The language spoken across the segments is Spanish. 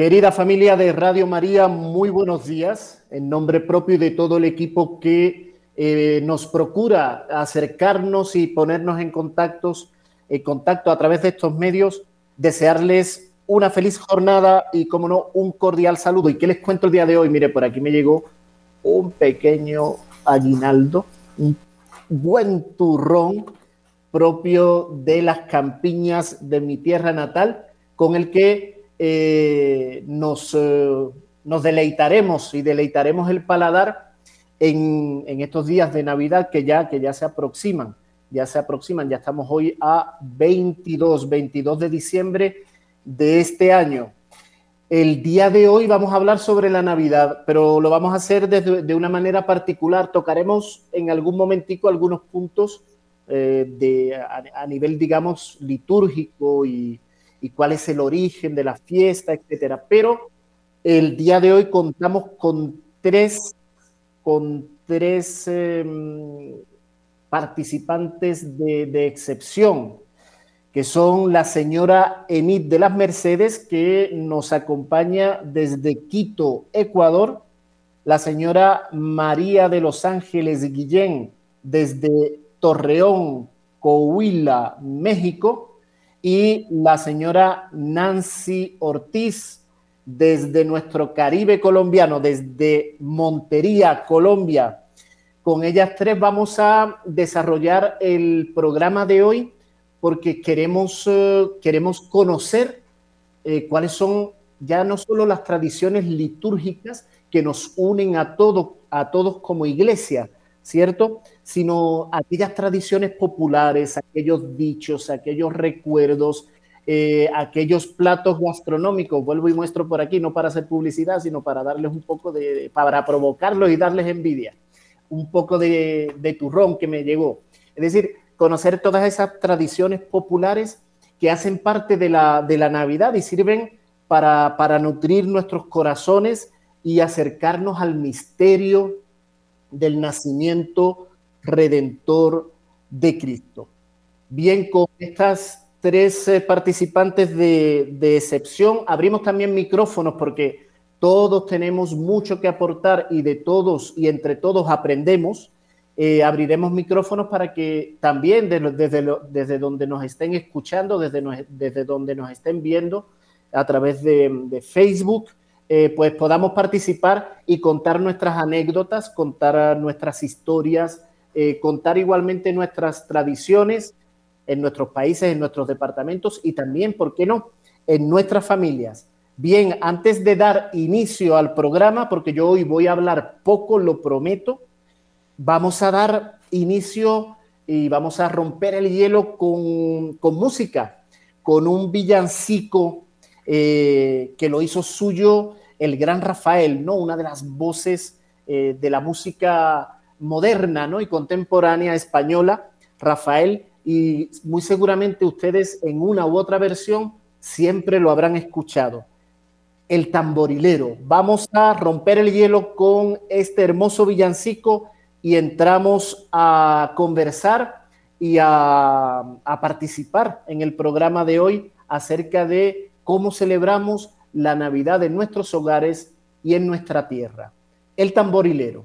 Querida familia de Radio María, muy buenos días. En nombre propio de todo el equipo que eh, nos procura acercarnos y ponernos en contactos, en contacto a través de estos medios, desearles una feliz jornada y, como no, un cordial saludo. ¿Y qué les cuento el día de hoy? Mire, por aquí me llegó un pequeño aguinaldo, un buen turrón propio de las campiñas de mi tierra natal, con el que eh, nos, eh, nos deleitaremos y deleitaremos el paladar en, estos días de Navidad que ya, que ya se aproximan, ya se aproximan, ya estamos hoy a 22, 22 de diciembre de este año. El día de hoy vamos a hablar sobre la Navidad, pero lo vamos a hacer de una manera particular. Tocaremos en algún momentico algunos puntos eh, de, a, nivel, digamos, litúrgico y, y, cuál es el origen de la fiesta, etcétera. Pero el día de hoy contamos con tres, con tres em, participantes de, excepción que son la señora Enid de las Mercedes, que nos acompaña desde Quito, Ecuador, la señora María de los Ángeles Guillén, desde Torreón, Coahuila, México, y la señora Nancy Ortiz, desde nuestro Caribe colombiano, desde Montería, Colombia. Con ellas tres vamos a desarrollar el programa de hoy porque queremos, eh, queremos conocer eh, cuáles son ya no solo las tradiciones litúrgicas que nos unen a, todo, a todos como iglesia, ¿cierto? Sino aquellas tradiciones populares, aquellos dichos, aquellos recuerdos, eh, aquellos platos gastronómicos. Vuelvo y muestro por aquí, no para hacer publicidad, sino para darles un poco de, para provocarlos y darles envidia. Un poco de, de turrón que me llegó. Es decir, conocer todas esas tradiciones populares que hacen parte de la, de la Navidad y sirven para, para nutrir nuestros corazones y acercarnos al misterio del nacimiento redentor de Cristo. Bien, con estas tres eh, participantes de, de, excepción, abrimos también micrófonos porque todos tenemos mucho que aportar y de todos y entre todos aprendemos. Eh, abriremos micrófonos para que también desde, desde donde nos estén escuchando, desde, desde donde nos estén viendo a través de, Facebook, eh, pues podamos participar y contar nuestras anécdotas, contar nuestras historias, eh, contar igualmente nuestras tradiciones en nuestros países, en nuestros departamentos y también, ¿por qué no?, en nuestras familias. Bien, antes de dar inicio al programa, porque yo hoy voy a hablar poco, lo prometo, vamos a dar inicio y vamos a romper el hielo con, música, con un villancico eh, que lo hizo suyo el gran Rafael, ¿no? Una de las voces eh, de la música moderna, ¿no? Y contemporánea española, Rafael, y muy seguramente ustedes en una u otra versión siempre lo habrán escuchado. El tamborilero. Vamos a romper el hielo con este hermoso villancico y entramos a conversar y a, participar en el programa de hoy acerca de cómo celebramos la Navidad en nuestros hogares y en nuestra tierra. El tamborilero.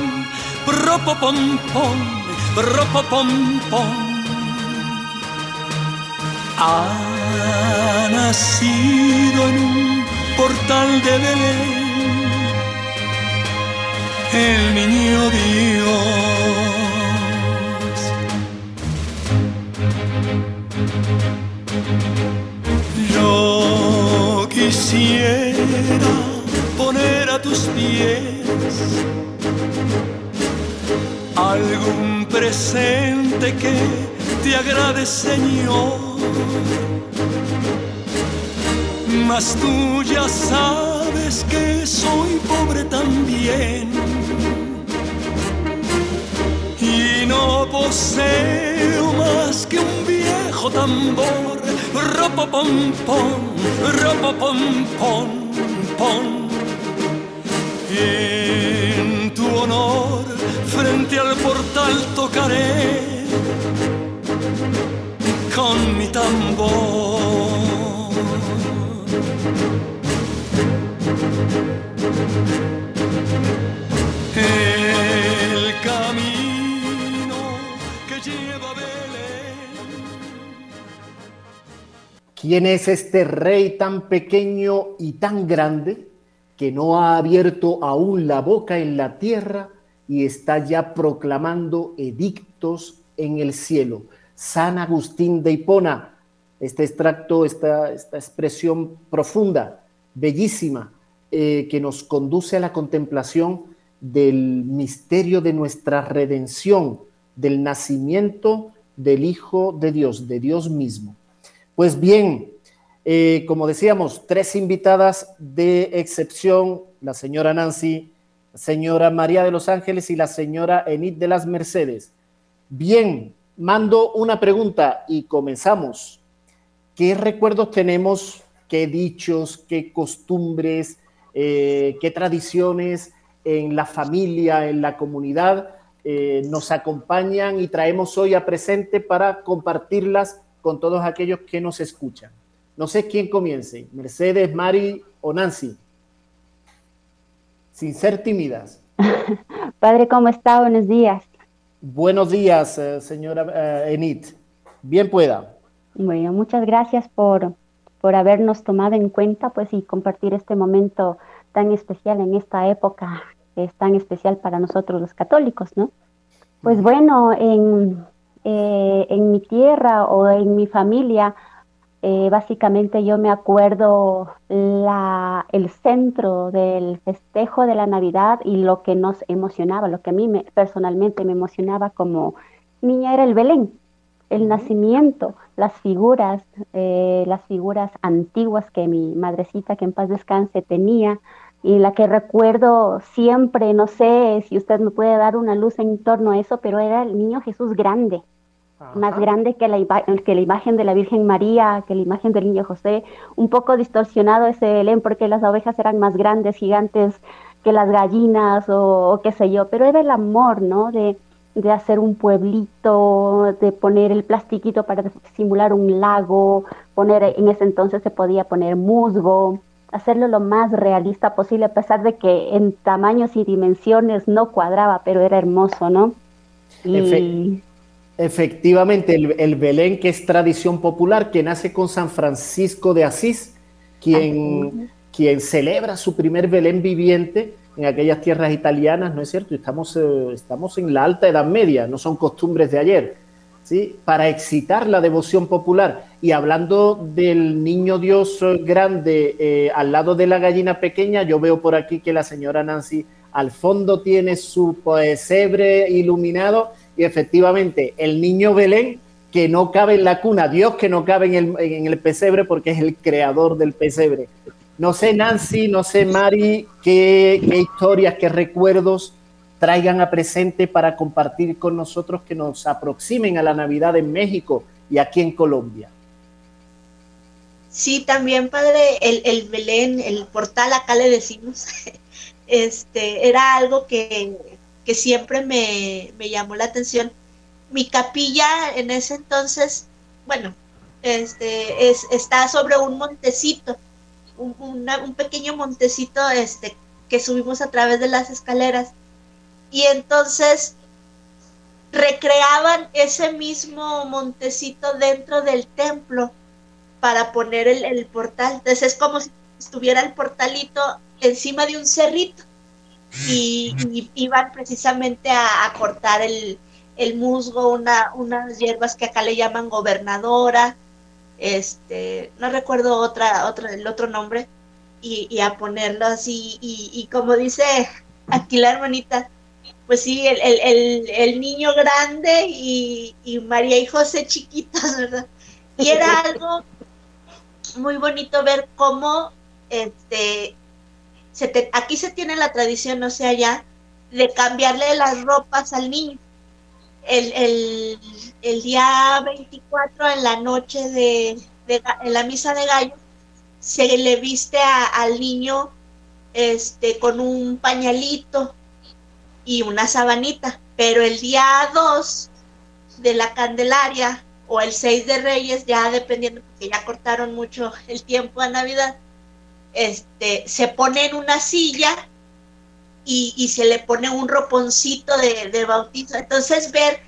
pom pom pom Ha nacido en un portal de Belén el niño Dios. Yo quisiera pies. Algún presente que te agrade, Señor. Mas tú ya sabes que soy pobre también. Y no poseo más que un viejo tambor. Ropo pom pom, ropo pom pom, pom. En tu honor, frente al portal tocaré con mi tambor. El camino que lleva Belén. ¿Quién es este rey tan pequeño y tan grande que no ha abierto aún la boca en la tierra y está ya proclamando edictos en el cielo? San Agustín de Hipona, este extracto, esta, esta expresión profunda, bellísima, eh, que nos conduce a la contemplación del misterio de nuestra redención, del nacimiento del Hijo de Dios, de Dios mismo. Pues bien, eh, como decíamos, tres invitadas de excepción, la señora Nancy, señora María de los Ángeles y la señora Enid de las Mercedes. Bien, mando una pregunta y comenzamos. ¿Qué recuerdos tenemos, qué dichos, qué costumbres, eh, qué tradiciones en la familia, en la comunidad eh, nos acompañan y traemos hoy a presente para compartirlas con todos aquellos que nos escuchan? No sé quién comience, Mercedes, Mari o Nancy. Sin ser tímidas. Padre, ¿cómo está? Buenos días. Buenos días, eh, señora Enid. Bien pueda. Bueno, muchas gracias por, por habernos tomado en cuenta pues y compartir este momento tan especial en esta época que es tan especial para nosotros los católicos, ¿no? Pues bueno, en, eh, en mi tierra o en mi familia, eh, básicamente yo me acuerdo la, el centro del festejo de la Navidad y lo que nos emocionaba, lo que a mí me, personalmente me emocionaba como niña era el Belén el nacimiento, las figuras, eh, las figuras antiguas que mi madrecita, que en paz descanse, tenía, y la que recuerdo siempre, no sé si usted me puede dar una luz en torno a eso, pero era el niño Jesús grande, más grande que la, que la imagen de la Virgen María, que la imagen del niño José, un poco distorsionado ese Belén porque las ovejas eran más grandes, gigantes que las gallinas o, o qué sé yo, pero era el amor, ¿no? De, de hacer un pueblito, de poner el plastiquito para simular un lago, poner, en ese entonces se podía poner musgo, hacerlo lo más realista posible, a pesar de que en tamaños y dimensiones no cuadraba, pero era hermoso, ¿no? Efectivamente, el, Belén, que es tradición popular, que nace con San Francisco de Asís, quien, quien celebra su primer Belén viviente en aquellas tierras italianas, ¿no es cierto? Estamos, eh, estamos en la alta Edad Media, no son costumbres de ayer, ¿sí? Para excitar la devoción popular. Y hablando del niño Dios grande eh, al lado de la gallina pequeña, yo veo por aquí que la señora Nancy al fondo tiene su pesebre iluminado y efectivamente el niño Belén que no cabe en la cuna, Dios que no cabe en el, en el pesebre porque es el creador del pesebre. No sé, Nancy, no sé, Mari, qué, historias, qué recuerdos traigan a presente para compartir con nosotros que nos aproximen a la Navidad en México y aquí en Colombia. Sí, también, padre, el, Belén, el portal, acá le decimos, este, era algo que, siempre me, llamó la atención. Mi capilla en ese entonces, bueno, este, es, está sobre un montecito un, pequeño montecito este, que subimos a través de las escaleras. Y entonces recreaban ese mismo montecito dentro del templo para poner el, portal. Entonces es como si estuviera el portalito encima de un cerrito y, iban precisamente a, cortar el, musgo, una, unas hierbas que acá le llaman gobernadora, este, no recuerdo otra, otra, el otro nombre, y, a ponerlos y, y, como dice aquí la hermanita, pues sí, el, el, el, niño grande y, María y José chiquitos, ¿verdad? Y era algo muy bonito ver cómo este, se aquí se tiene la tradición, no sé allá, de cambiarle las ropas al niño. El, el, el día 24 en la noche de, en la misa de gallo se le viste al niño este, con un pañalito y una sabanita, pero el día 2 de la Candelaria o el 6 de Reyes, ya dependiendo, porque ya cortaron mucho el tiempo a Navidad, este, se pone en una silla y, se le pone un roponcito de, bautizo. Entonces ver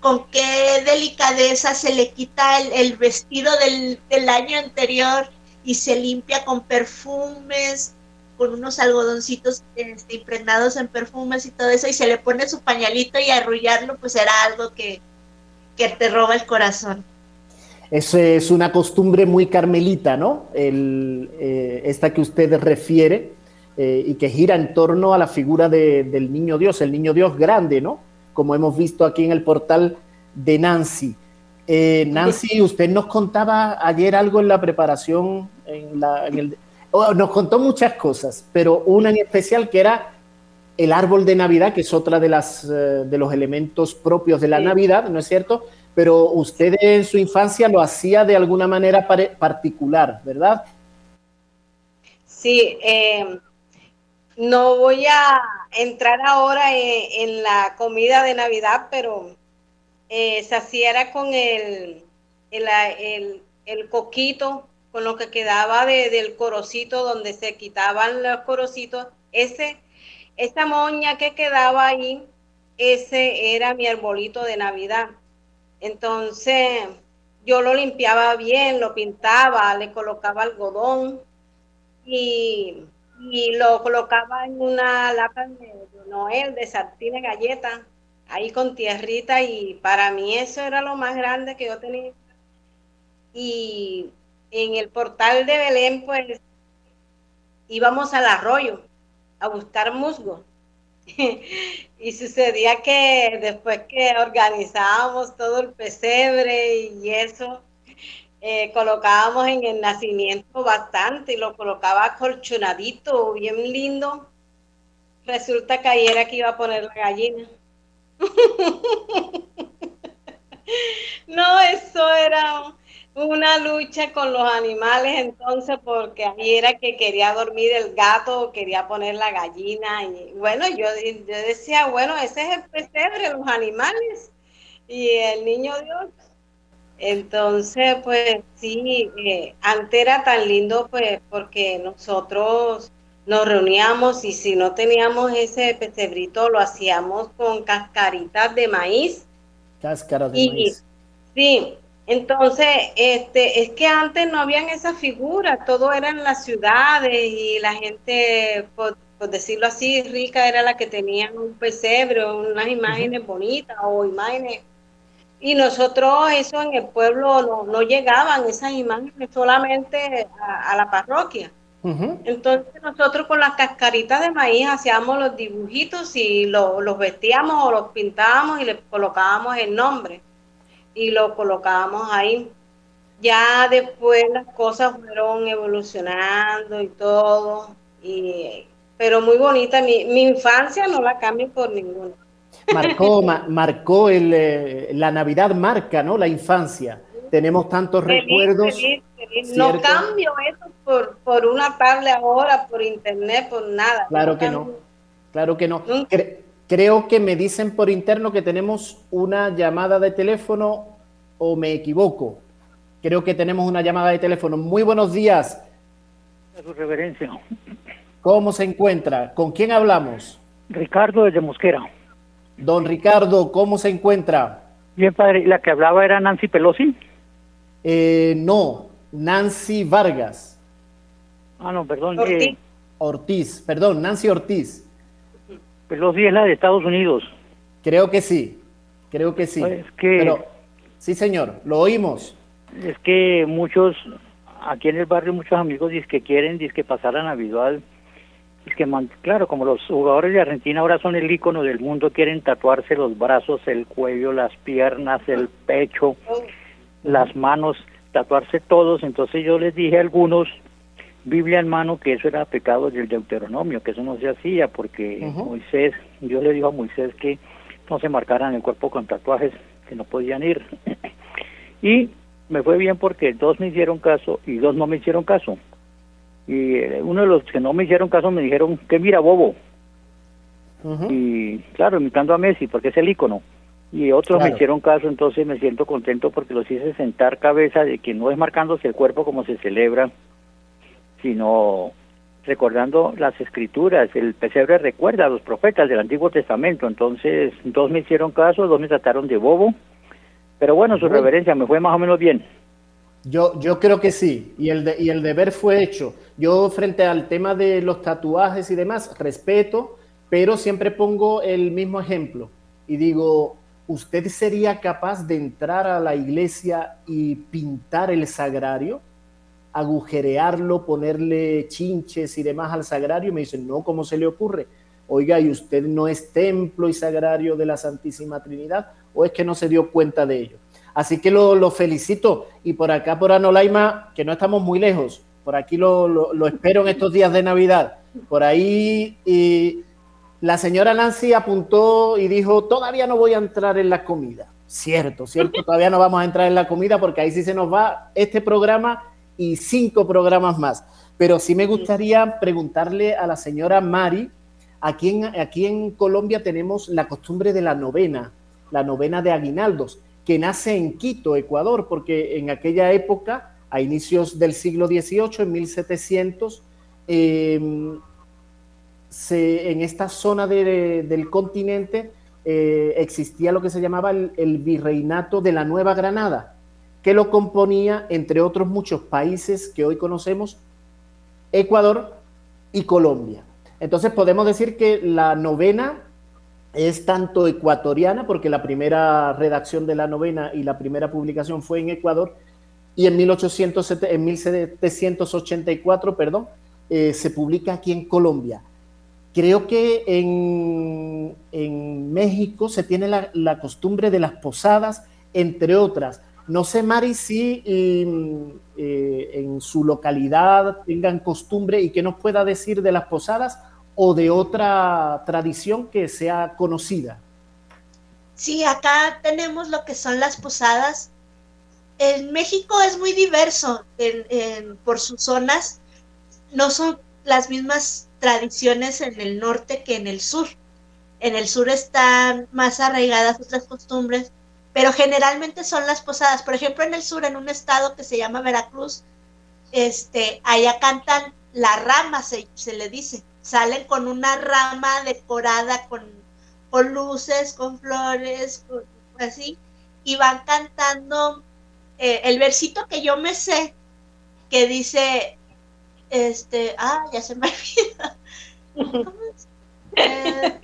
con, qué delicadeza se le quita el, vestido del, del, año anterior y se limpia con perfumes, con unos algodoncitos este, impregnados en perfumes y todo eso, y se le pone su pañalito y arrullarlo, pues era algo que, te roba el corazón. Es, es una costumbre muy carmelita, ¿no? El, eh, esta que usted refiere eh, y que gira en torno a la figura del niño Dios, el niño Dios grande, ¿no? Como hemos visto aquí en el portal de Nancy. Eh, Nancy, usted nos contaba ayer algo en la preparación, en, el, oh, nos contó muchas cosas, pero una en especial que era el árbol de Navidad, que es otra de, las, de los elementos propios de la Navidad, ¿no es cierto? Pero usted en su infancia lo hacía de alguna manera particular, ¿verdad? Sí, eh, no voy a entrar ahora en la comida de Navidad, pero eh, se hacía con el, el, el, coquito, con lo que quedaba del corocito, donde se quitaban los corocitos, ese, esa moña que quedaba ahí, ese era mi arbolito de Navidad. Entonces, yo lo limpiaba bien, lo pintaba, le colocaba algodón y, y lo colocaba en una lata de Noel de sartines galletas ahí con tierrita y para mí eso era lo más grande que yo tenía. Y en el portal de Belén, pues íbamos al arroyo a buscar musgo. y sucedía que después que organizábamos todo el pesebre y eso, eh, colocábamos en el nacimiento bastante y lo colocaba colchonadito, bien lindo. Resulta que ayer aquí iba a poner la gallina. No, eso era una lucha con los animales entonces porque ahí era que quería dormir el gato, quería poner la gallina y bueno, yo, yo decía, bueno, ese es el pesebre, los animales y el niño Dios. Entonces, pues sí, eh, antes era tan lindo pues porque nosotros nos reuníamos y si no teníamos ese pesebrito lo hacíamos con cascaritas de maíz. Cáscaras de maíz. Sí, entonces, este, es que antes no habían esas figuras, todo era en las ciudades y la gente, por, decirlo así, rica era la que tenía un pesebre, unas imágenes bonitas o imágenes. Y nosotros, eso en el pueblo no, no llegaban esas imágenes solamente a la parroquia. Entonces nosotros con las cascaritas de maíz hacíamos los dibujitos y los vestíamos o los pintábamos y le colocábamos el nombre y lo colocábamos ahí. Ya después las cosas fueron evolucionando y todo, y, pero muy bonita. Mi, mi infancia no la cambio por ninguna. Marcó, marcó el, eh, la Navidad marca, ¿no? La infancia. Tenemos tantos recuerdos. No cambio eso por, por una tablet ahora, por internet, por nada. Claro que no. Claro que no. Creo que me dicen por interno que tenemos una llamada de teléfono o me equivoco. Creo que tenemos una llamada de teléfono. Muy buenos días. su reverencia. ¿Cómo se encuentra? ¿Con quién hablamos? Ricardo desde Mosquera. Don Ricardo, ¿cómo se encuentra? Bien, padre. ¿La que hablaba era Nancy Pelosi? Eh, no, Nancy Vargas. Ah, no, perdón. Ortiz. Eh, Ortiz, perdón, Nancy Ortiz. Pelosi es la de Estados Unidos. Creo que sí, creo que sí. Es que, sí, señor, lo oímos. Es que muchos aquí en el barrio muchos amigos dicen que quieren que pasar la Navidad. Es que, claro, como los jugadores de Argentina ahora son el icono del mundo, quieren tatuarse los brazos, el cuello, las piernas, el pecho, las manos, tatuarse todos. Entonces yo les dije a algunos, Biblia en mano, que eso era pecado del Deuteronomio, que eso no se hacía, porque Moisés, Dios le dijo a Moisés que no se marcaran el cuerpo con tatuajes, que no podían ir. y me fue bien porque dos me hicieron caso y dos no me hicieron caso. Y eh, uno de los que no me hicieron caso me dijeron, que mira, bobo. Y claro, imitando a Messi, porque es el ícono. Y otros me hicieron caso, entonces me siento contento porque los hice sentar cabeza de que no es marcándose el cuerpo como se celebra, sino recordando las escrituras. El pesebre recuerda a los profetas del Antiguo Testamento. Entonces, dos me hicieron caso, dos me trataron de bobo pero bueno, su reverencia me fue más o menos bien. Yo, yo creo que sí, y el, y el deber fue hecho. Yo frente al tema de los tatuajes y demás, respeto, pero siempre pongo el mismo ejemplo y digo, ¿usted sería capaz de entrar a la iglesia y pintar el sagrario? Agujerearlo, ponerle chinches y demás al sagrario, me dicen, no, ¿cómo se le ocurre? Oiga, ¿y usted no es templo y sagrario de la Santísima Trinidad? o es que no se dio cuenta de ello. Así que lo, felicito y por acá, por Anolaima, que no estamos muy lejos, por aquí lo, espero en estos días de Navidad. Por ahí y la señora Nancy apuntó y dijo, todavía no voy a entrar en la comida. Cierto, cierto, todavía no vamos a entrar en la comida porque ahí sí se nos va este programa y cinco programas más. Pero sí me gustaría preguntarle a la señora Mari, aquí en, aquí en Colombia tenemos la costumbre de la novena la novena de aguinaldos, que nace en Quito, Ecuador, porque en aquella época, a inicios del siglo XVIII, en 1700, em, en esta zona del continente eh, existía lo que se llamaba el, virreinato de la Nueva Granada, que lo componía, entre otros muchos países que hoy conocemos, Ecuador y Colombia. Entonces podemos decir que la novena es tanto ecuatoriana, porque la primera redacción de la novena y la primera publicación fue en Ecuador, y en, 1807, 1784 perdón, eh, se publica aquí en Colombia. Creo que en, México se tiene la, costumbre de las posadas, entre otras. No sé, Mari, si eh, en su localidad tengan costumbre y qué nos pueda decir de las posadas o de otra tradición que sea conocida. Sí, acá tenemos lo que son las posadas. En México es muy diverso por sus zonas. No son las mismas tradiciones en el norte que en el sur. En el sur están más arraigadas otras costumbres, pero generalmente son las posadas. Por ejemplo, en el sur, en un estado que se llama Veracruz, este, allá cantan la rama, se, le dice salen con una rama decorada con, con luces, con flores, así, y van cantando eh, el versito que yo me sé, que dice, este, ah, ya se me olvidó.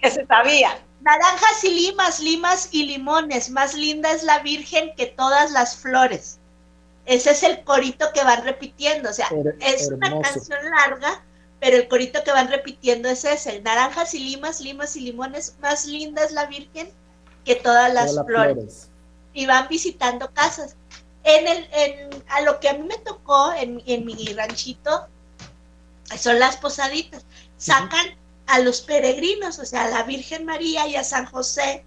que se sabía. Naranjas y limas, limas y limones, más linda es la Virgen que todas las flores. Ese es el corito que van repitiendo, o sea, es una canción larga, pero el corito que van repitiendo es ese, naranjas y limas, limas y limones, más linda es la Virgen que todas las flores. Y van visitando casas. En el, en, a lo que a mí me tocó en, en mi ranchito, son las posaditas. Sacan a los peregrinos, o sea, a la Virgen María y a San José.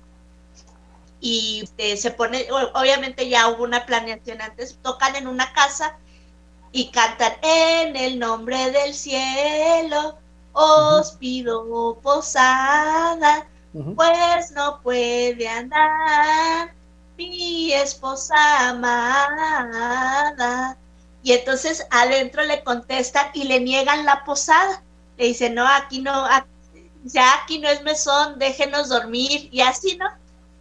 Y este, se pone, obviamente ya hubo una planeación antes, tocan en una casa y cantan en el nombre del cielo, os pido posada, pues no puede andar mi esposa amada. Y entonces adentro le contestan y le niegan la posada. Le dicen, no, aquí no, ya aquí no es mesón, déjenos dormir y así, ¿no?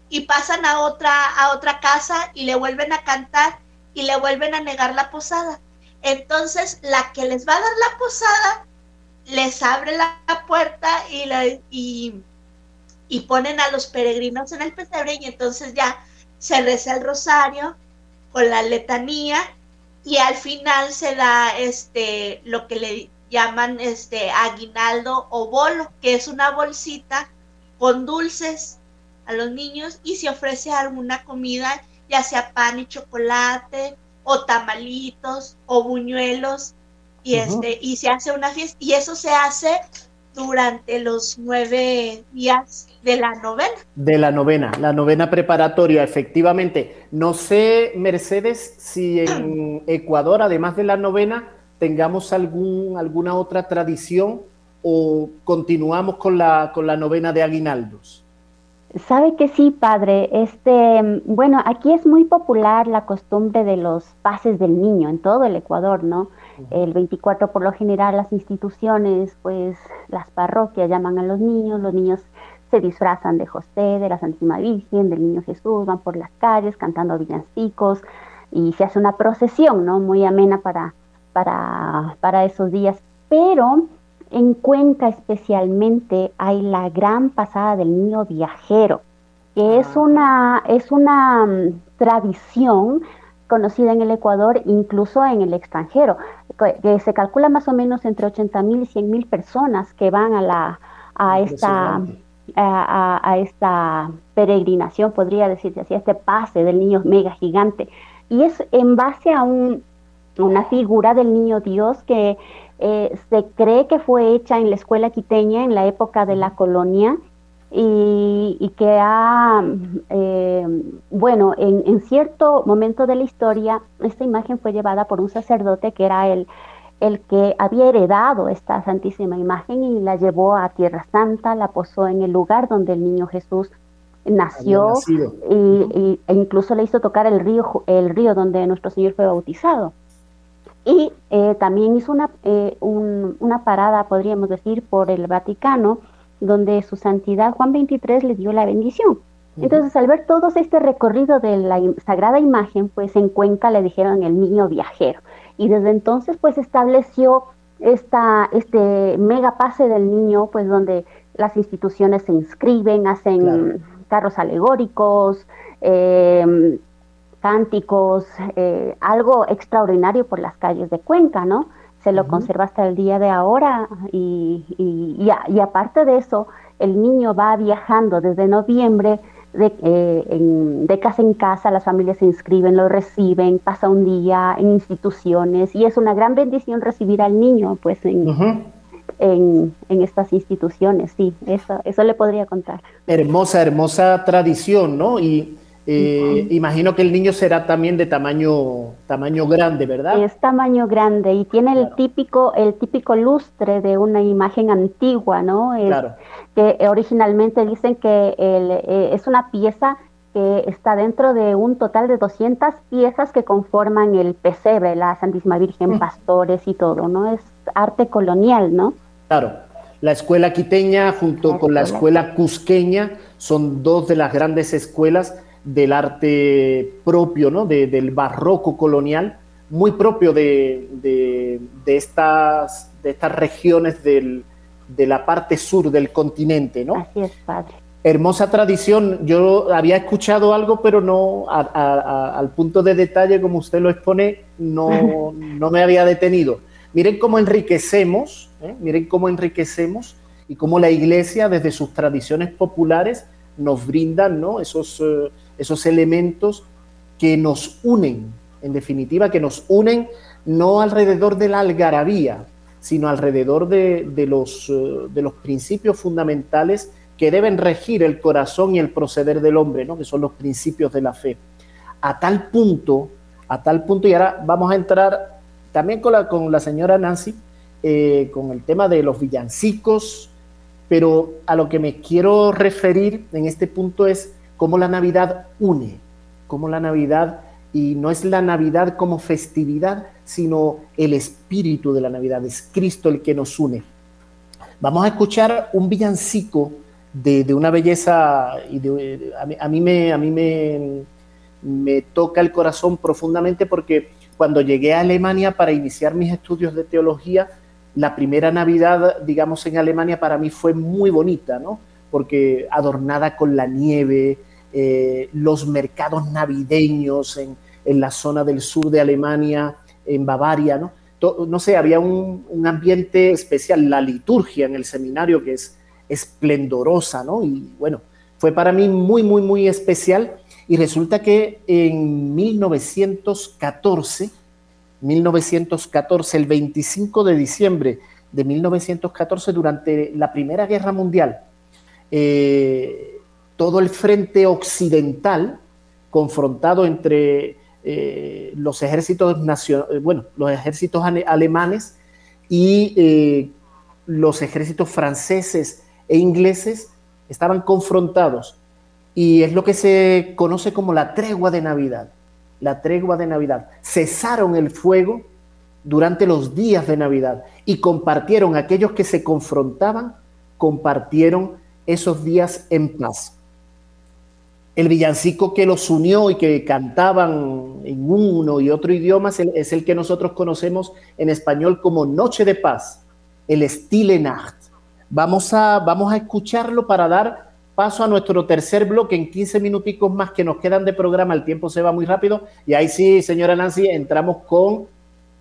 Y pasan a otra, a otra casa y le vuelven a cantar y le vuelven a negar la posada. Entonces, la que les va a dar la posada, les abre la puerta y, la, y, y ponen a los peregrinos en el pesebre y entonces ya se reza el rosario con la letanía y al final se da este lo que le llaman este aguinaldo o bolo, que es una bolsita con dulces a los niños y se ofrece alguna comida, ya sea pan y chocolate o tamalitos o buñuelos y este y se hace una fiesta y eso se hace durante los nueve días de la novena. De la novena, la novena preparatoria, efectivamente. No sé, Mercedes, si en Ecuador, además de la novena, tengamos algún, alguna otra tradición o continuamos con la, con la novena de aguinaldos. Sabe que sí, padre. Este, bueno, aquí es muy popular la costumbre de los pases del niño en todo el Ecuador, ¿no? El 24 por lo general las instituciones, pues las parroquias llaman a los niños, los niños se disfrazan de José, de la Santísima Virgen, del Niño Jesús, van por las calles cantando villancicos y se hace una procesión, ¿no? Muy amena para, para, para esos días. Pero en Cuenca especialmente hay la gran pasada del niño viajero, que es ah. una, es una mm, tradición conocida en el Ecuador, incluso en el extranjero, que se calcula más o menos entre 80 mil y 100 mil personas que van a, la, a, esta, a, esta peregrinación, podría decirse así, a este pase del niño mega gigante. Y es en base a un, una figura del niño Dios que eh, se cree que fue hecha en la escuela quiteña en la época de la colonia y, que ha, eh, bueno, en, cierto momento de la historia, esta imagen fue llevada por un sacerdote que era el, el que había heredado esta santísima imagen y la llevó a Tierra Santa, la posó en el lugar donde el niño Jesús nació y, e incluso le hizo tocar el río, el río donde nuestro Señor fue bautizado. Y eh, también hizo una, eh, una parada, podríamos decir, por el Vaticano, donde su santidad Juan 23 le dio la bendición. Entonces, al ver todo este recorrido de la sagrada imagen, pues en Cuenca le dijeron el niño viajero. Y desde entonces, pues estableció esta, este mega pase del niño, pues donde las instituciones se inscriben, hacen carros alegóricos, eh, cánticos, eh, algo extraordinario por las calles de Cuenca, ¿no? Se lo conserva hasta el día de ahora y, y, aparte de eso, el niño va viajando desde noviembre de, eh, de, casa en casa, las familias se inscriben, lo reciben, pasa un día en instituciones y es una gran bendición recibir al niño pues en, en, en, estas instituciones, sí, eso, eso le podría contar. Hermosa, hermosa tradición, ¿no? Y eh, imagino que el niño será también de tamaño, tamaño grande, ¿verdad? Es tamaño grande y tiene el típico, el típico lustre de una imagen antigua, ¿no? claro. Que originalmente dicen que eh, es una pieza que está dentro de un total de 200 piezas que conforman el pesebre, la Santísima Virgen, mm. pastores y todo, ¿no? Es arte colonial, ¿no? Claro. La escuela quiteña junto con la escuela cusqueña son dos de las grandes escuelas del arte propio, ¿no? del barroco colonial, muy propio de, estas, de estas regiones de la parte sur del continente. ¿no? Así es, padre. Hermosa tradición. Yo había escuchado algo, pero no al punto de detalle como usted lo expone, no, no me había detenido. Miren cómo enriquecemos, ¿eh? miren cómo enriquecemos y cómo la iglesia desde sus tradiciones populares nos brindan ¿no? esos, eh, esos elementos que nos unen, en definitiva, que nos unen no alrededor de la algarabía, sino alrededor de, los, eh, de los principios fundamentales que deben regir el corazón y el proceder del hombre, ¿no? que son los principios de la fe. A tal punto, a tal punto, y ahora vamos a entrar también con la, con la señora Nancy, eh, con el tema de los villancicos, pero a lo que me quiero referir en este punto es cómo la Navidad une, cómo la Navidad, y no es la Navidad como festividad, sino el espíritu de la Navidad, es Cristo el que nos une. Vamos a escuchar un villancico de, una belleza, y a, mí, me, a mí me, me toca el corazón profundamente porque cuando llegué a Alemania para iniciar mis estudios de teología, la primera Navidad, digamos, en Alemania para mí fue muy bonita, ¿no? Porque adornada con la nieve, eh, los mercados navideños en, la zona del sur de Alemania en Bavaria, ¿no? no sé, había un, un, ambiente especial, la liturgia en el seminario que es esplendorosa, ¿no? Y bueno, fue para mí muy, muy, muy especial. Y resulta que en 1914, 1914, el 25 de diciembre de 1914, durante la Primera Guerra Mundial, eh, todo el frente occidental, confrontado entre eh, los ejércitos eh, bueno, los ejércitos alemanes y los ejércitos franceses e ingleses, estaban confrontados y es lo que se conoce como la tregua de Navidad. La tregua de Navidad. Cesaron el fuego durante los días de Navidad y compartieron, aquellos que se confrontaban, compartieron esos días en paz. El villancico que los unió y que cantaban en uno y otro idioma es el, que nosotros conocemos en español como Noche de Paz, el Stille Nacht. Vamos a, vamos a escucharlo para dar paso a nuestro tercer bloque en 15 minuticos más que nos quedan de programa. El tiempo se va muy rápido. Y ahí sí, señora Nancy, entramos con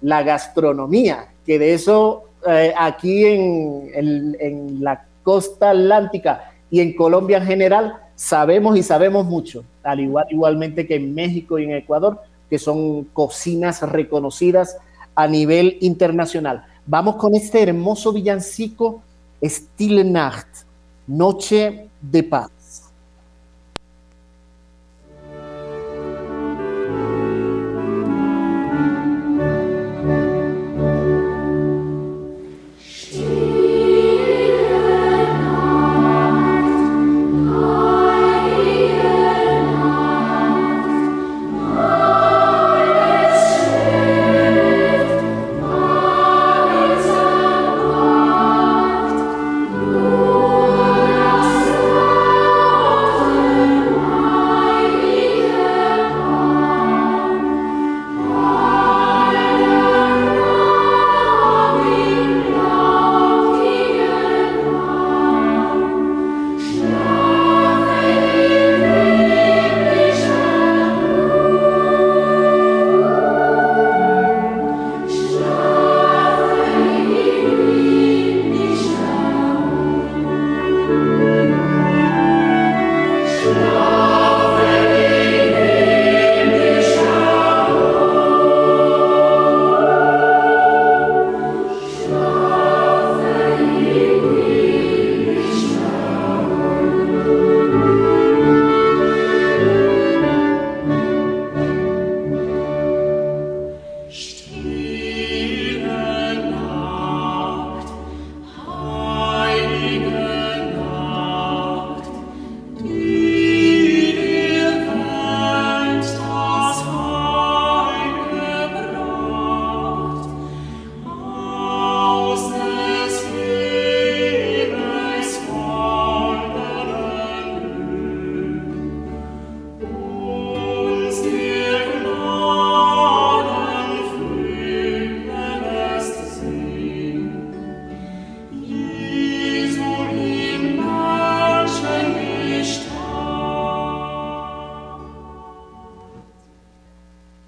la gastronomía, que de eso eh, aquí en, en, la costa atlántica y en Colombia en general sabemos y sabemos mucho, al igual igualmente que en México y en Ecuador, que son cocinas reconocidas a nivel internacional. Vamos con este hermoso villancico Stille Nacht, Noche de Paz.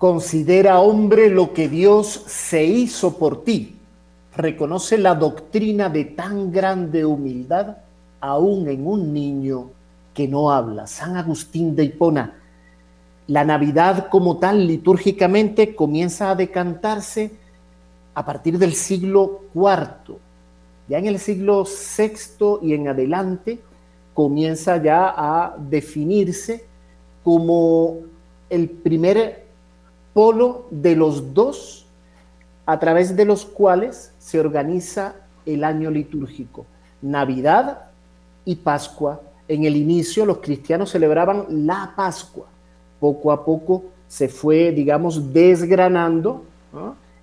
Considera, hombre, lo que Dios se hizo por ti. Reconoce la doctrina de tan grande humildad aún en un niño que no habla. San Agustín de Hipona. La Navidad como tal litúrgicamente comienza a decantarse a partir del siglo IV. Ya en el siglo VI y en adelante comienza ya a definirse como el primer polo de los dos a través de los cuales se organiza el año litúrgico. Navidad y Pascua. En el inicio los cristianos celebraban la Pascua. Poco a poco se fue, digamos, desgranando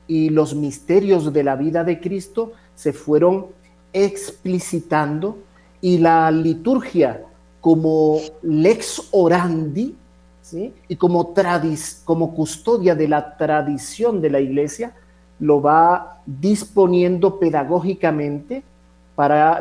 y los misterios de la vida de Cristo se fueron explicitando y la liturgia como lex orandi y como, como custodia de la tradición de la iglesia, lo va disponiendo pedagógicamente para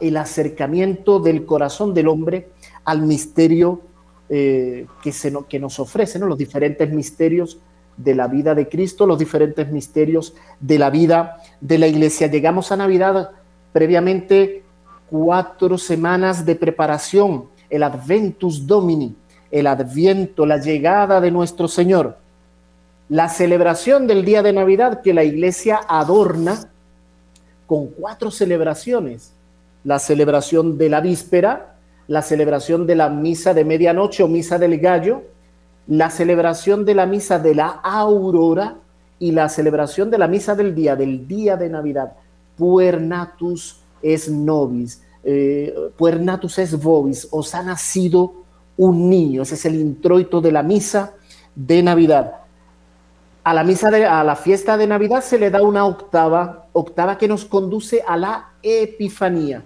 el acercamiento del corazón del hombre al misterio eh, que, se, que nos ofrece, los diferentes misterios de la vida de Cristo, los diferentes misterios de la vida de la iglesia. Llegamos a Navidad previamente cuatro semanas de preparación, el Adventus Domini, el Adviento, la llegada de nuestro Señor, la celebración del día de Navidad que la iglesia adorna con cuatro celebraciones. La celebración de la víspera, la celebración de la misa de medianoche o misa del gallo, la celebración de la misa de la aurora y la celebración de la misa del día, del día de Navidad. Puernatus es nobis, eh, puernatus es vobis, os ha nacido un niño. Ese es el introito de la misa de Navidad. A la misa de, a la fiesta de Navidad se le da una octava, octava que nos conduce a la Epifanía.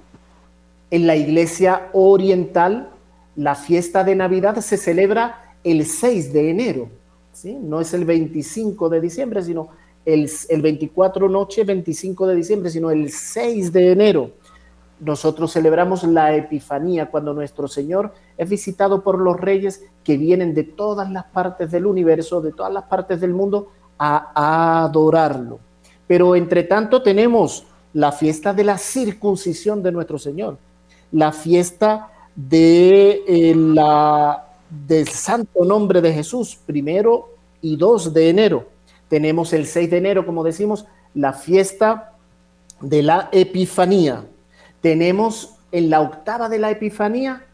En la iglesia oriental, la fiesta de Navidad se celebra el 6 de enero, ¿sí? No es el 25 de diciembre, sino el, el 24 noche, 25 de diciembre, sino el 6 de enero. Nosotros celebramos la Epifanía cuando nuestro Señor es visitado por los reyes que vienen de todas las partes del universo, de todas las partes del mundo, a, adorarlo. Pero entre tanto tenemos la fiesta de la circuncisión de nuestro Señor, la fiesta de eh, la del santo nombre de Jesús, primero y 2 de enero. Tenemos el 6 de enero, como decimos, la fiesta de la Epifanía. Tenemos en la octava de la Epifanía,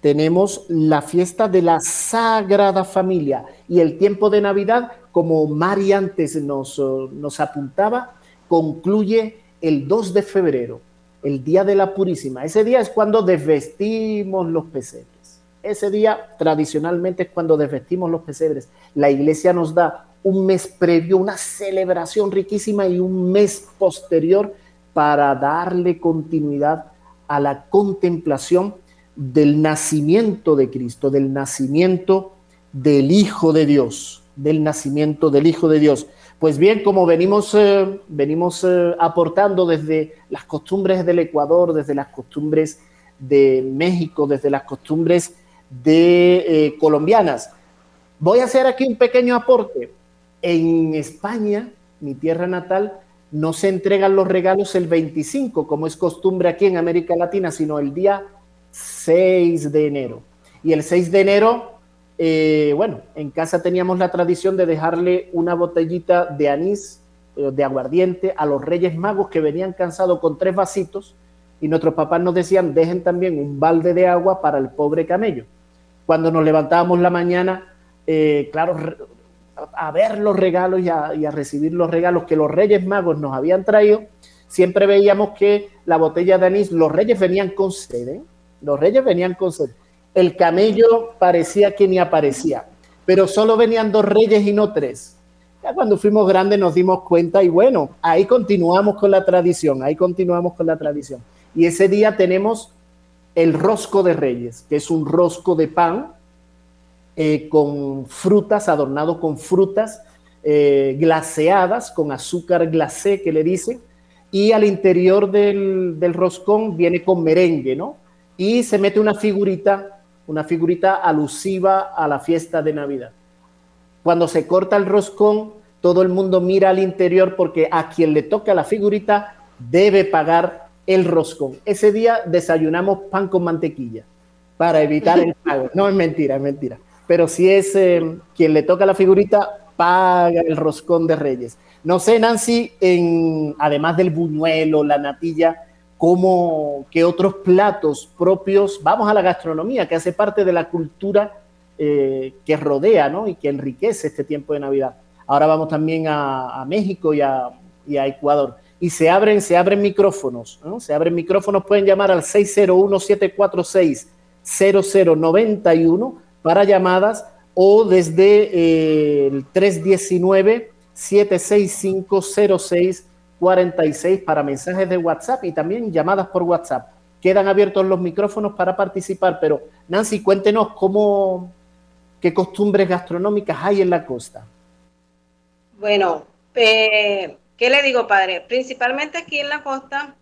tenemos la fiesta de la Sagrada Familia y el tiempo de Navidad, como Mari antes nos, nos apuntaba, concluye el 2 de febrero, el día de la Purísima. Ese día es cuando desvestimos los pesebres. Ese día tradicionalmente es cuando desvestimos los pesebres. La iglesia nos da un mes previo, una celebración riquísima y un mes posterior para darle continuidad a la contemplación del nacimiento de Cristo, del nacimiento del Hijo de Dios, del nacimiento del Hijo de Dios. Pues bien, como venimos, eh, venimos eh, aportando desde las costumbres del Ecuador, desde las costumbres de México, desde las costumbres de eh, colombianas, voy a hacer aquí un pequeño aporte. En España, mi tierra natal, no se entregan los regalos el 25, como es costumbre aquí en América Latina, sino el día 6 de enero. Y el 6 de enero, eh, bueno, en casa teníamos la tradición de dejarle una botellita de anís, eh, de aguardiente, a los Reyes Magos que venían cansados con tres vasitos, y nuestros papás nos decían, dejen también un balde de agua para el pobre camello. Cuando nos levantábamos la mañana, eh, claro, a ver los regalos y a, recibir los regalos que los Reyes Magos nos habían traído, siempre veíamos que la botella de anís, los Reyes venían con sed, ¿eh? los Reyes venían con sed. El camello parecía que ni aparecía, pero solo venían dos Reyes y no tres. Ya cuando fuimos grandes nos dimos cuenta y bueno, ahí continuamos con la tradición, ahí continuamos con la tradición. Y ese día tenemos el rosco de Reyes, que es un rosco de pan eh, con frutas, adornado con frutas eh, glaseadas, con azúcar glacé que le dicen, y al interior del, roscón viene con merengue, ¿no? Y se mete una figurita, una figurita alusiva a la fiesta de Navidad. Cuando se corta el roscón, todo el mundo mira al interior porque a quien le toca la figurita debe pagar el roscón. Ese día desayunamos pan con mantequilla para evitar el pago. No, es mentira, es mentira pero si es eh, quien le toca la figurita, paga el roscón de Reyes. No sé, Nancy, en, además del buñuelo, la natilla, ¿cómo, qué otros platos propios, vamos a la gastronomía, que hace parte de la cultura eh, que rodea ¿no? y que enriquece este tiempo de Navidad. Ahora vamos también a, México y a, Ecuador. Y se abren, se abren micrófonos, ¿no? se abren micrófonos, pueden llamar al 601-746-0091 para llamadas o desde eh, el 319-765-0646 para mensajes de WhatsApp y también llamadas por WhatsApp. Quedan abiertos los micrófonos para participar, pero Nancy, cuéntenos cómo, qué costumbres gastronómicas hay en la costa. Bueno, eh, ¿qué le digo, padre? Principalmente aquí en la costa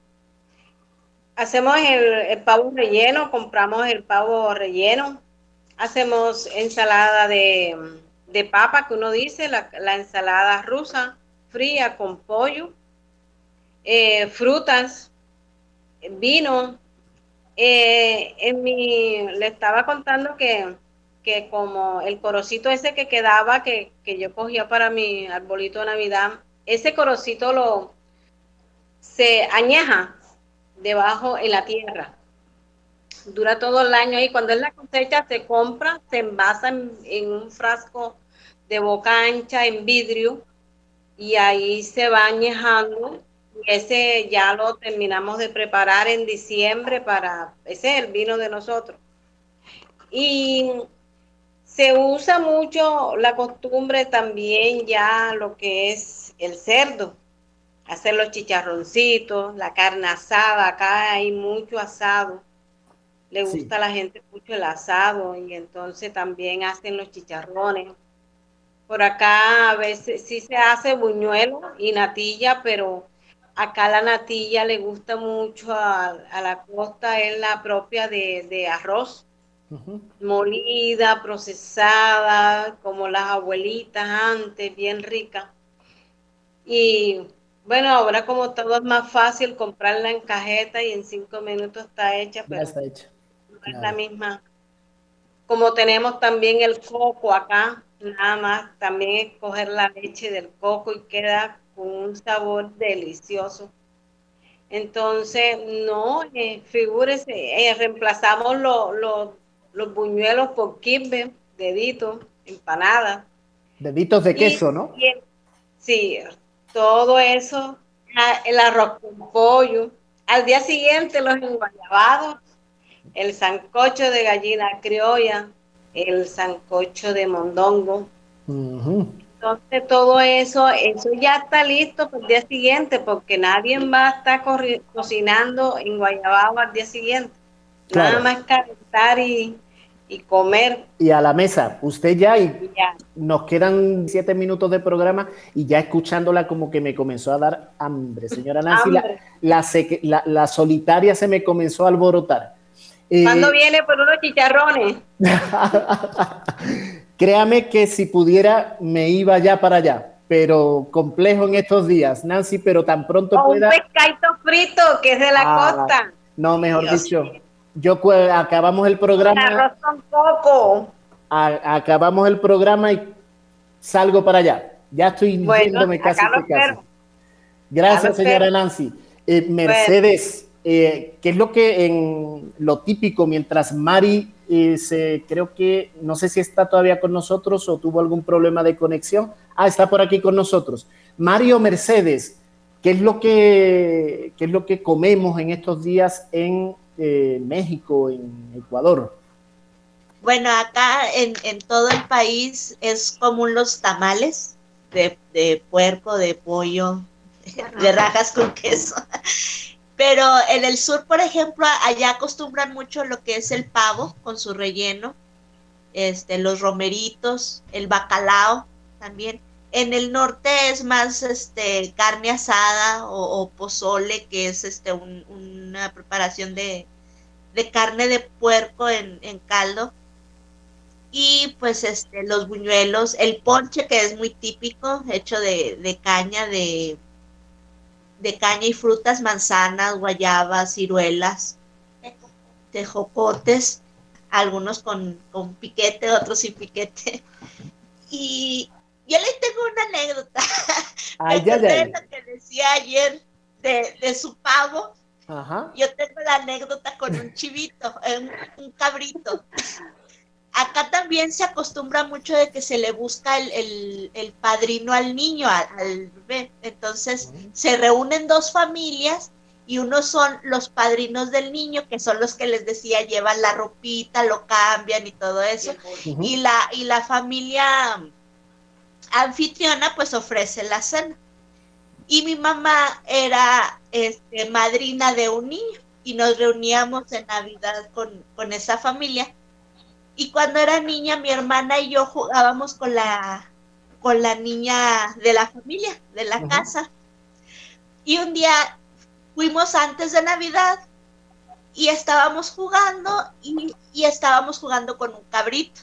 hacemos el pavo relleno, compramos el pavo relleno, hacemos ensalada de, de papa que uno dice, la, ensalada rusa fría con pollo, eh, frutas, vino. Eh, en mi, le estaba contando que, que, como el corocito ese que quedaba, que, que yo cogía para mi arbolito de Navidad, ese corocito lo se añeja debajo en la tierra. Dura todo el año y cuando es la cosecha se compra, se envasa en, un frasco de boca ancha en vidrio y ahí se va añejando. Y ese ya lo terminamos de preparar en diciembre para, ese es el vino de nosotros. Y se usa mucho la costumbre también ya lo que es el cerdo hacer los chicharroncitos, la carne asada, acá hay mucho asado. Le gusta a la gente mucho el asado y entonces también hacen los chicharrones. Por acá a veces sí se hace buñuelo y natilla, pero acá la natilla le gusta mucho a, la costa, es la propia de, arroz, molida, procesada, como las abuelitas antes, bien rica. Y bueno, ahora como todo es más fácil comprarla en cajeta y en cinco minutos está hecha, pero está hecha. No es la misma. Como tenemos también el coco acá, nada más, también es coger la leche del coco y queda con un sabor delicioso. Entonces, no, eh, figúrese, eh, reemplazamos los buñuelos por kimbe, deditos, empanadas. Deditos de queso, ¿no? sí, todo eso, el arroz con pollo. Al día siguiente los enguayabados, el sancocho de gallina criolla, el sancocho de mondongo. Entonces todo eso, eso ya está listo para el día siguiente, porque nadie va a estar cocinando en guayabado al día siguiente. Nada más calentar y, y comer. Y a la mesa, usted ya, y nos quedan siete minutos de programa y ya escuchándola como que me comenzó a dar hambre, señora Nancy. La, la, solitaria se me comenzó a alborotar. Eh, ¿Cuándo viene por unos chicharrones? Créame que si pudiera me iba ya para allá, pero complejo en estos días, Nancy, pero tan pronto pueda... Un pescadito frito que es de la ah, costa. No, mejor dicho yo acabamos el programa. acabamos el programa y salgo para allá. Ya estoy bueno, casi Gracias, señora Nancy. Eh, Mercedes, eh, ¿qué es lo que en lo típico mientras Mari eh, se, creo que, no sé si está todavía con nosotros o tuvo algún problema de conexión? Ah, está por aquí con nosotros. Mario Mercedes, ¿qué es lo que, qué es lo que comemos en estos días en México, en Ecuador? Bueno, acá en, todo el país es común los tamales de, puerco, de pollo, de rajas con queso. Pero en el sur, por ejemplo, allá acostumbran mucho lo que es el pavo con su relleno, este, los romeritos, el bacalao también. En el norte es más este, carne asada o, pozole, que es este, una preparación de, carne de puerco en, caldo. Y pues este, los buñuelos, el ponche que es muy típico, hecho de, caña, de, de caña y frutas, manzanas, guayabas, ciruelas, tejocotes, algunos con, con piquete, otros sin piquete. Y, yo les tengo una anécdota. Ay, ya, ya. lo que decía ayer de, su pavo. Yo tengo la anécdota con un chivito, un, cabrito. Acá también se acostumbra mucho de que se le busca el, padrino al niño, al, bebé. Entonces se reúnen dos familias y unos son los padrinos del niño, que son los que les decía, llevan la ropita, lo cambian y todo eso. y, la, y la familia anfitriona pues ofrece la cena. Y mi mamá era este, madrina de un niño y nos reuníamos en Navidad con, con esa familia. Y cuando era niña, mi hermana y yo jugábamos con la, con la niña de la familia, de la casa. Y un día fuimos antes de Navidad y estábamos jugando y, y, estábamos jugando con un cabrito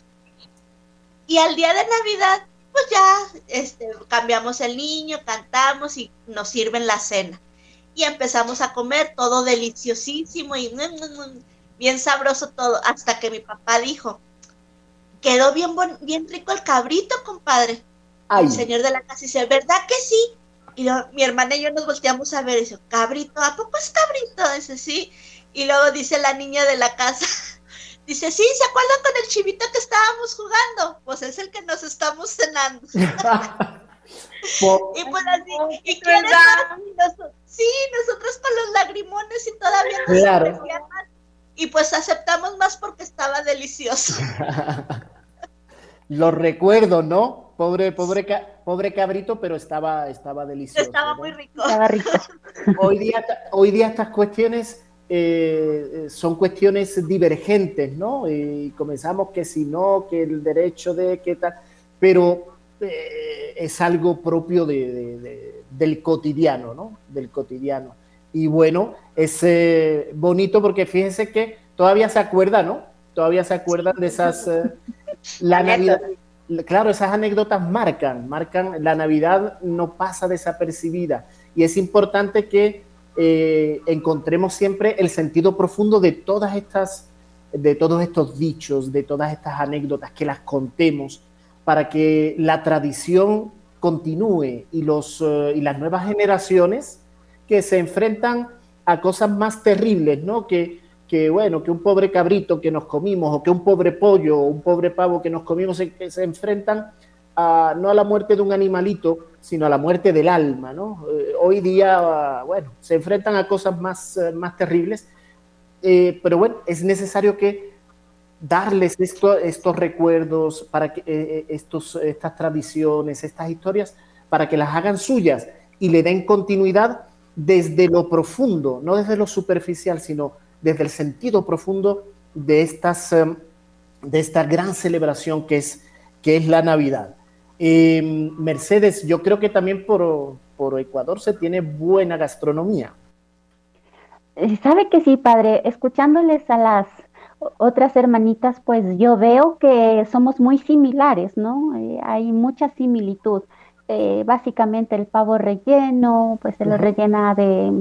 Y al día de Navidad, pues ya este, cambiamos el niño, cantamos y nos sirven la cena. Y empezamos a comer todo deliciosísimo y bien sabroso todo, hasta que mi papá dijo, quedó bien, bien rico el cabrito, compadre. El señor de la casa dice, ¿verdad que sí? Y mi hermana y yo nos volteamos a ver y dice, cabrito, ¿a poco es cabrito? Dice, sí. Y luego dice la niña de la casa, dice, sí, ¿se acuerdan con el chivito que estábamos jugando? Pues es el que nos estamos cenando. y pues así, ¿y sí, nosotros con los lagrimones y todavía nos claro. Y pues aceptamos más porque estaba delicioso. Lo recuerdo, ¿no? Pobre, pobre, pobre cabrito, pero estaba, estaba delicioso. Estaba muy rico. Estaba rico. Hoy día, hoy día estas cuestiones eh, son cuestiones divergentes, ¿no? Y comenzamos que si no, que el derecho de, qué tal, pero eh, es algo propio de, del cotidiano, ¿no? Del cotidiano. Y bueno, es eh, bonito porque fíjense que todavía se acuerdan, ¿no? Todavía se acuerdan de esas la Navidad, claro, esas anécdotas marcan, marcan, la Navidad no pasa desapercibida y es importante que eh, encontremos siempre el sentido profundo de todas estas, de todos estos dichos, de todas estas anécdotas, que las contemos para que la tradición continúe y, los, eh, y las nuevas generaciones que se enfrentan a cosas más terribles, ¿no? Que, que bueno, que un pobre cabrito que nos comimos o que un pobre pollo o un pobre pavo que nos comimos se, se enfrentan a, no a la muerte de un animalito, sino a la muerte del alma, ¿no? Eh, hoy día, bueno, se enfrentan a cosas más, eh, más terribles, eh, pero bueno, es necesario que darles estos recuerdos, para que, estos, estas tradiciones, estas historias, para que las hagan suyas y le den continuidad desde lo profundo, no desde lo superficial, sino desde el sentido profundo de, estas, em, de esta gran celebración que es, que es la Navidad. Em, Mercedes, yo creo que también por, por Ecuador se tiene buena gastronomía. Eh, sabe que sí, padre, escuchándoles a las otras hermanitas, pues yo veo que somos muy similares, ¿no? Eh, hay mucha similitud. Eh, básicamente el pavo relleno, pues se lo rellena de,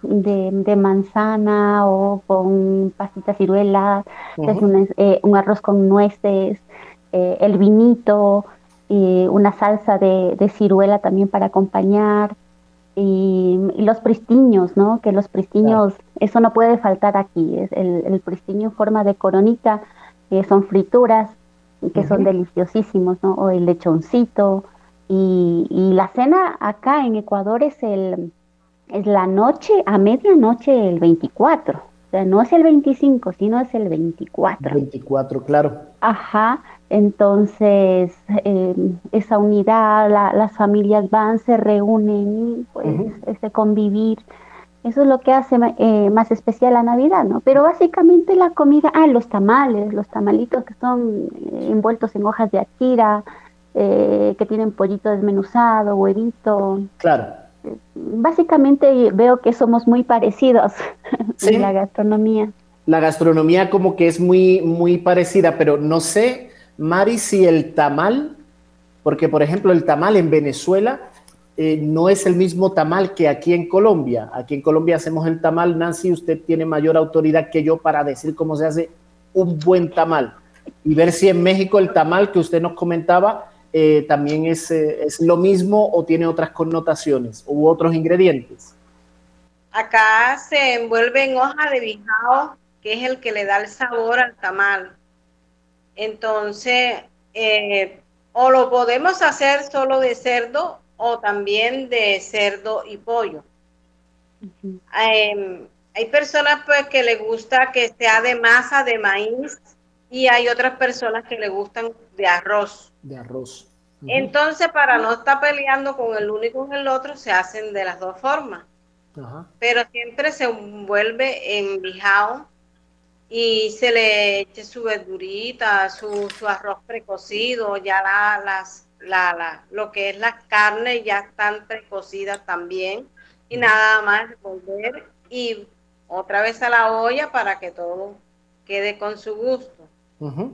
de, manzana o con pastitas ciruelas, eh, un, arroz con nueces, eh, el vinito, y una salsa de, de, ciruela también para acompañar. Y, los pristiños, ¿no? Que los pristiños, eso no puede faltar aquí. Es el, el pristiño en forma de coronita, son frituras, que son deliciosísimos, ¿no? O el lechoncito, y, la cena acá en Ecuador es, el, es la noche, a medianoche el 24. O sea, no es el 25, sino es el 24. 24, claro. Ajá, entonces em, esa unidad, las familias van, se reúnen, pues ese convivir. Eso es lo que hace eh, más especial la Navidad, ¿no? Pero básicamente la comida, ah, los tamales, los tamalitos que son eh, envueltos en hojas de achira, eh, que tienen pollito desmenuzado, huevito. Claro. Básicamente veo que somos muy parecidos en la gastronomía. La gastronomía como que es muy, muy parecida, pero no sé, Mari, si el tamal, porque por ejemplo el tamal en Venezuela eh, no es el mismo tamal que aquí en Colombia. Aquí en Colombia hacemos el tamal, Nancy, usted tiene mayor autoridad que yo para decir cómo se hace un buen tamal. Y ver si en México el tamal que usted nos comentaba eh, también es, eh, es, lo mismo o tiene otras connotaciones u otros ingredientes? Acá se envuelve en hoja de bijao, que es el que le da el sabor al tamal. Entonces, eh, o lo podemos hacer solo de cerdo o también de cerdo y pollo. Em, hay personas pues que le gusta que sea de masa de maíz y hay otras personas que le gustan de arroz. De arroz. Entonces, para no estar peleando con el uno y con el otro, se hacen de las dos formas. Pero siempre se envuelve en bijao y se le eche su verdurita, su, su arroz precocido, ya la, las, la, la, lo que es las carnes ya están precocidas también. Y nada más volver y otra vez a la olla para que todo quede con su gusto.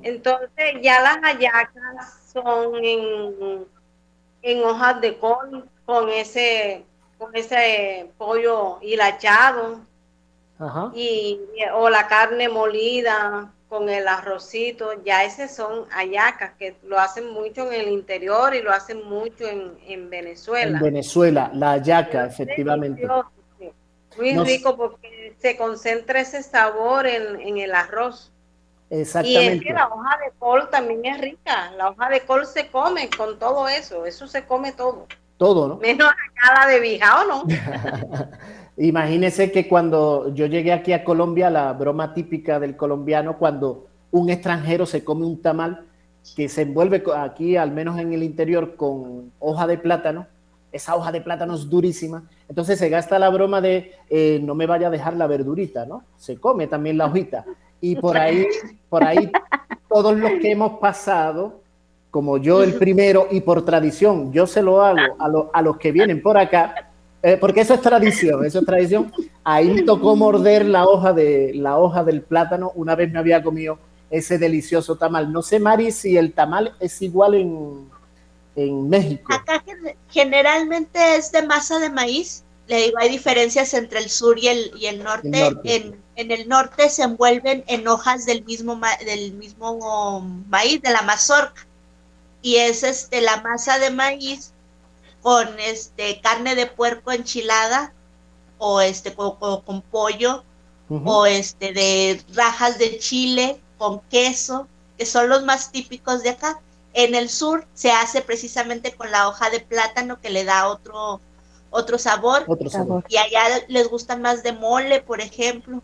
Entonces ya las hallacas son en, en hojas de col con ese con ese pollo hilachado y o la carne molida con el arrocito, ya ese son hallacas que lo hacen mucho en el interior y lo hacen mucho en, Venezuela. En Venezuela, la hallaca, efectivamente. Muy rico porque se concentra ese sabor en, el arroz. Exactamente. Y es que la hoja de col también es rica. La hoja de col se come con todo eso. Eso se come todo. Todo, ¿no? Menos la de bijao, ¿no? Imagínese que cuando yo llegué aquí a Colombia, la broma típica del colombiano, cuando un extranjero se come un tamal que se envuelve aquí, al menos en el interior, con hoja de plátano, esa hoja de plátano es durísima, entonces se gasta la broma de eh, no me vaya a dejar la verdurita, ¿no? Se come también la hojita. Y por ahí, por ahí, todos los que hemos pasado, como yo el primero, y por tradición, yo se lo hago a, a los que vienen por acá, eh, porque eso es tradición, eso es tradición. Ahí me tocó morder la hoja, de, la hoja del plátano, una vez me había comido ese delicioso tamal. No sé, Mari, si el tamal es igual en, en México. Acá generalmente es de masa de maíz. Le digo, hay diferencias entre el sur y el, y el norte. En, en, el norte se envuelven en hojas del mismo, del mismo maíz, de la mazorca. Y es este, la masa de maíz con este, carne de puerco enchilada o este, con, pollo o este, de rajas de chile con queso, que son los más típicos de acá en el sur se hace precisamente con la hoja de plátano que le da otro, otro sabor. Otro sabor. Y allá les gustan más de mole, por ejemplo.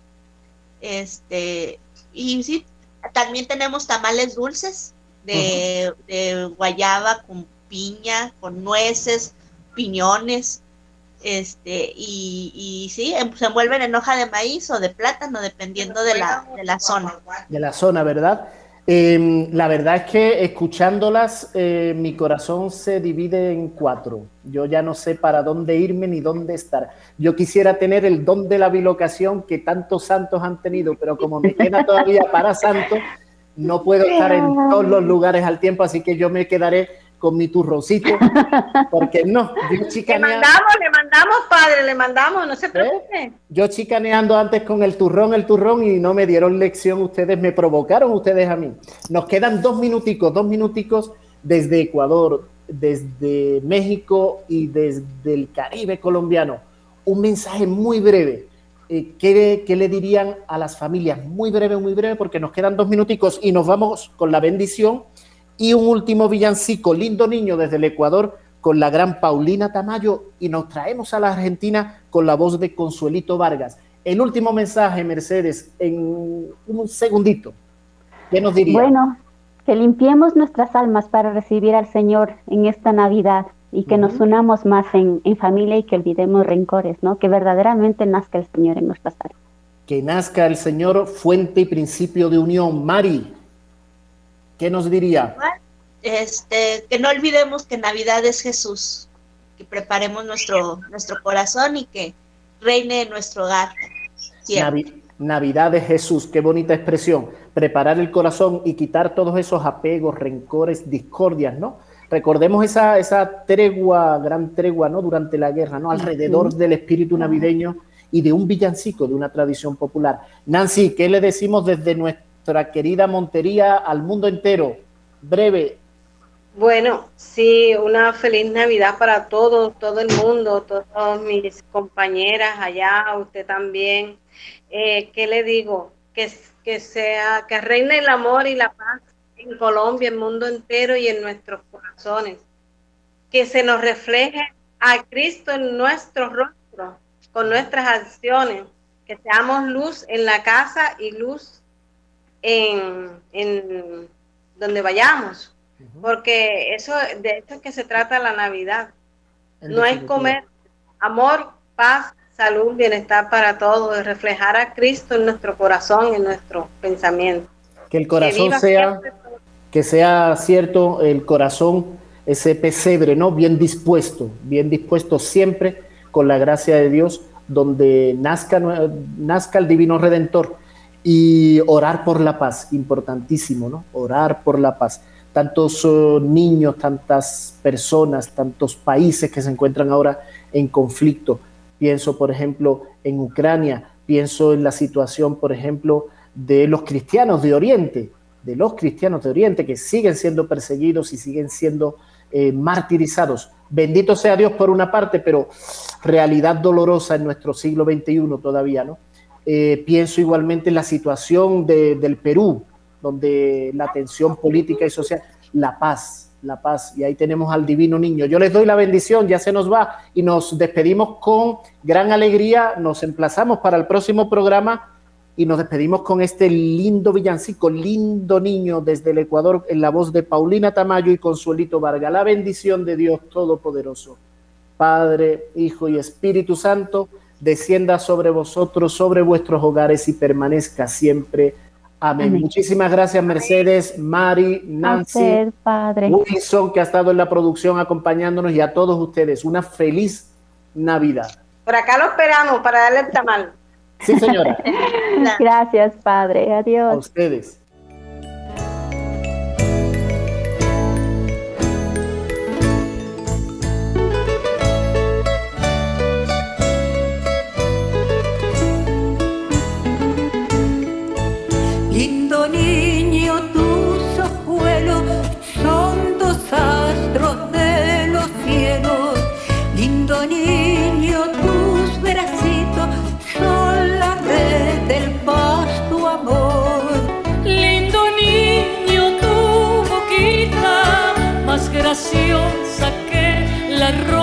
Este, y sí, también tenemos tamales dulces de, de guayaba con piña, con nueces, piñones, este, y, y sí, em, se envuelven en hoja de maíz o de plátano, dependiendo de la, de la zona. De la zona, ¿verdad? Em, la verdad es que escuchándolas, eh, mi corazón se divide en cuatro. Yo ya no sé para dónde irme ni dónde estar. Yo quisiera tener el don de la bilocación que tantos santos han tenido, pero como me queda todavía para santo, no puedo estar en todos los lugares al tiempo, así que yo me quedaré con mi turroncito, porque no, yo chicaneando. Le mandamos, le mandamos, padre, le mandamos, no se ¿Eh? preocupe. Yo chicaneando antes con el turrón, el turrón, y no me dieron lección ustedes, me provocaron ustedes a mí. Nos quedan dos minuticos, dos minuticos desde Ecuador, desde México y desde el Caribe colombiano. Un mensaje muy breve. Eh, ¿qué, ¿Qué le dirían a las familias? Muy breve, muy breve, porque nos quedan dos minuticos y nos vamos con la bendición y un último villancico, Lindo Niño desde el Ecuador, con la gran Paulina Tamayo, y nos traemos a la Argentina con la voz de Consuelito Vargas. El último mensaje, Mercedes, en un segundito. ¿Qué nos diría? Bueno, que limpiemos nuestras almas para recibir al Señor en esta Navidad y que nos unamos más en, en, familia y que olvidemos rencores, ¿no? Que verdaderamente nazca el Señor en nuestras almas. Que nazca el Señor, fuente y principio de unión. Mari, ¿Qué nos diría? Este, que no olvidemos que Navidad es Jesús, que preparemos nuestro, nuestro corazón y que reine en nuestro hogar. Navidad es Jesús, qué bonita expresión. Preparar el corazón y quitar todos esos apegos, rencores, discordias, ¿no? Recordemos esa, esa tregua, gran tregua, ¿no? Durante la guerra, ¿no? Alrededor del espíritu navideño y de un villancico, de una tradición popular. Nancy, ¿qué le decimos desde nuestro nuestra querida Montería al mundo entero. Breve. Bueno, sí, una feliz Navidad para todos, todo el mundo, todas mis compañeras allá, usted también. Eh, ¿Qué le digo? Que, que sea, que reine el amor y la paz en Colombia, en el mundo entero y en nuestros corazones. Que se nos refleje a Cristo en nuestro rostro, con nuestras acciones. Que seamos luz en la casa y luz en, donde vayamos, porque eso de esto es que se trata la Navidad. no es comer, amor, paz, salud, bienestar para todos, reflejar a Cristo en nuestro corazón, en nuestro pensamiento. Que el corazón sea, que sea cierto, el corazón, ese pesebre, ¿no? Bien dispuesto, bien dispuesto siempre con la gracia de Dios, donde nazca, nazca el divino redentor y orar por la paz, importantísimo, ¿no? Orar por la paz. Tantos uh, niños, tantas personas, tantos países que se encuentran ahora en conflicto. Pienso, por ejemplo, en Ucrania, pienso en la situación, por ejemplo, de los cristianos de Oriente, de los cristianos de Oriente que siguen siendo perseguidos y siguen siendo eh, martirizados. Bendito sea Dios por una parte, pero realidad dolorosa en nuestro siglo XXI todavía, ¿no? Eh, pienso igualmente en la situación del Perú, donde la tensión política y social, la paz, la paz, y ahí tenemos al divino niño. Yo les doy la bendición, ya se nos va y nos despedimos con gran alegría, nos emplazamos para el próximo programa y nos despedimos con este lindo villancico, lindo niño desde el Ecuador, en la voz de Paulina Tamayo y Consuelito Vargas. La bendición de Dios Todopoderoso, Padre, Hijo y Espíritu Santo, descienda sobre vosotros, sobre vuestros hogares y permanezca siempre. Amén. Muchísimas gracias, Mercedes, Mari, Nancy, Padre. Wilson, que ha estado en la producción acompañándonos, y a todos ustedes. Una feliz Navidad. Por acá lo esperamos para darle el tamal. Sí, señora. Gracias, Padre. Adiós. A ustedes. Saqué